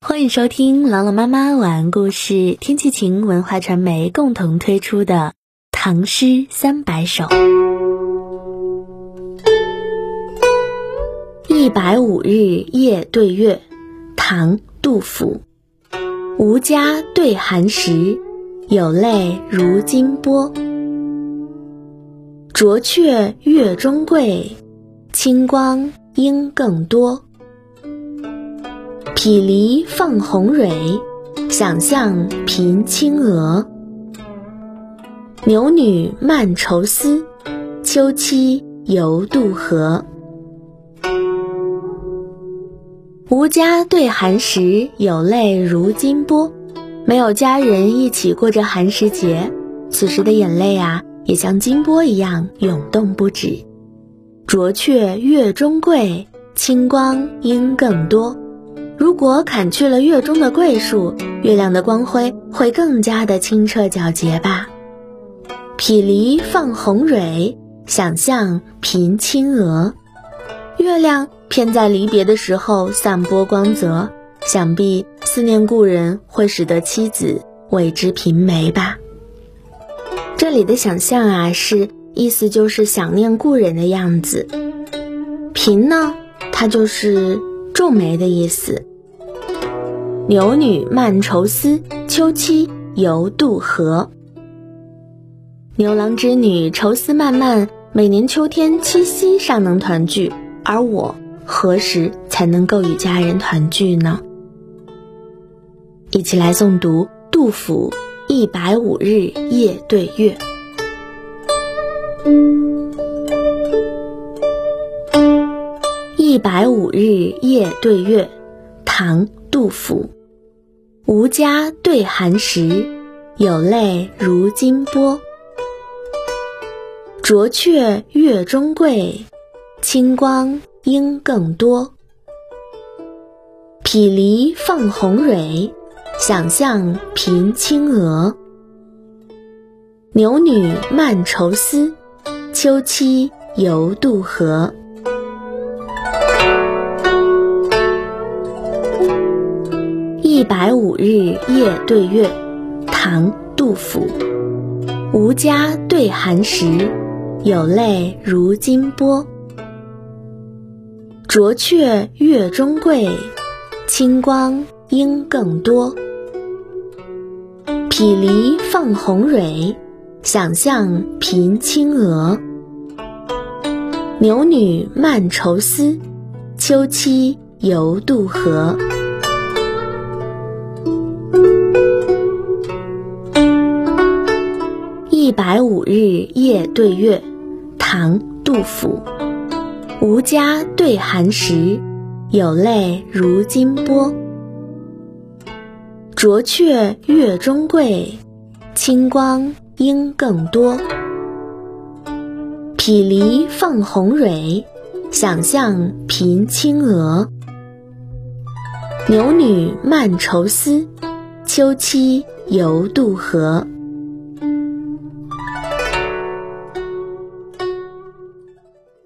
欢迎收听朗朗妈妈晚安故事，天气晴文化传媒共同推出的《唐诗三百首》。一百五日夜对月，唐·杜甫。吴家对寒食，有泪如金波。浊却月中桂，清光阴更多。匹离放红蕊，想象频青娥。牛女漫愁思，秋期犹渡河。无家对寒食，有泪如金波。没有家人一起过着寒食节，此时的眼泪啊，也像金波一样涌动不止。浊却月中桂，清光应更多。如果砍去了月中的桂树，月亮的光辉会更加的清澈皎洁吧。匹离放红蕊，想象频青娥。月亮偏在离别的时候散播光泽，想必思念故人会使得妻子为之颦眉吧。这里的想象啊，是意思就是想念故人的样子。颦呢，它就是皱眉的意思。牛女漫愁思，秋期犹渡河。牛郎织女愁思漫漫，每年秋天七夕尚能团聚，而我何时才能够与家人团聚呢？一起来诵读杜甫《一百五日夜对月》。白五日夜对月，唐·杜甫。吴家对寒食，有泪如金波。浊却月中桂，清光应更多。匹离放红蕊，想象频青娥。牛女漫愁思，秋期犹渡河。一百五日夜对月，唐·杜甫。吴家对寒食，有泪如金波。浊却月中桂，清光阴更多。匹离放红蕊，想象频青娥。牛女漫愁思，秋期犹渡河。一百五日夜对月，唐·杜甫。吴家对寒食，有泪如金波。浊却月中桂，清光阴更多。匹离放红蕊，想象频青娥。牛女漫愁思，秋期犹渡河。